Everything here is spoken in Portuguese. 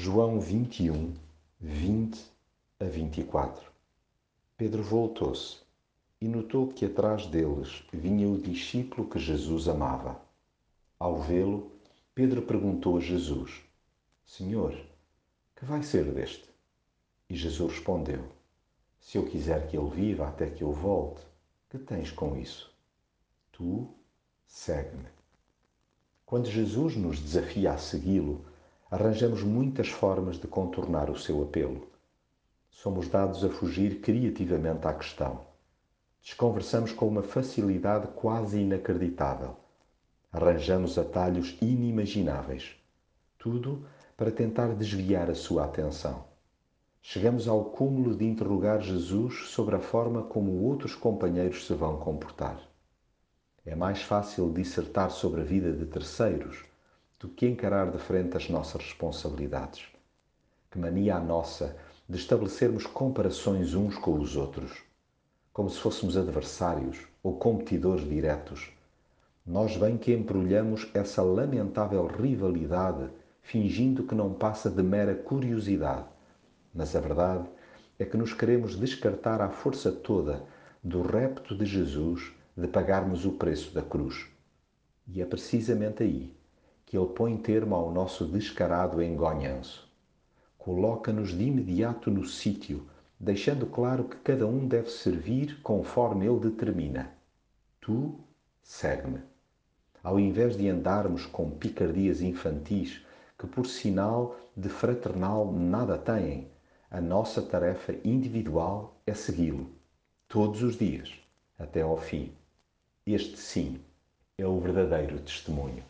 João 21, 20 a 24 Pedro voltou-se e notou que atrás deles vinha o discípulo que Jesus amava. Ao vê-lo, Pedro perguntou a Jesus: Senhor, que vai ser deste? E Jesus respondeu: Se eu quiser que ele viva até que eu volte, que tens com isso? Tu segue-me. Quando Jesus nos desafia a segui-lo, arranjamos muitas formas de contornar o seu apelo. Somos dados a fugir criativamente à questão. Desconversamos com uma facilidade quase inacreditável. Arranjamos atalhos inimagináveis. Tudo para tentar desviar a sua atenção. Chegamos ao cúmulo de interrogar Jesus sobre a forma como outros companheiros se vão comportar. É mais fácil dissertar sobre a vida de terceiros do que encarar de frente as nossas responsabilidades. Que mania a nossa de estabelecermos comparações uns com os outros, como se fôssemos adversários ou competidores diretos. Nós bem que embrulhamos essa lamentável rivalidade fingindo que não passa de mera curiosidade, mas a verdade é que nos queremos descartar à força toda do repto de Jesus de pagarmos o preço da cruz. E é precisamente aí que ele põe termo ao nosso descarado engonhanço. Coloca-nos de imediato no sítio, deixando claro que cada um deve servir conforme ele determina. Tu segue-me. Ao invés de andarmos com picardias infantis, que por sinal de fraternal nada têm, a nossa tarefa individual é segui-lo, todos os dias, até ao fim. Este sim é o verdadeiro testemunho.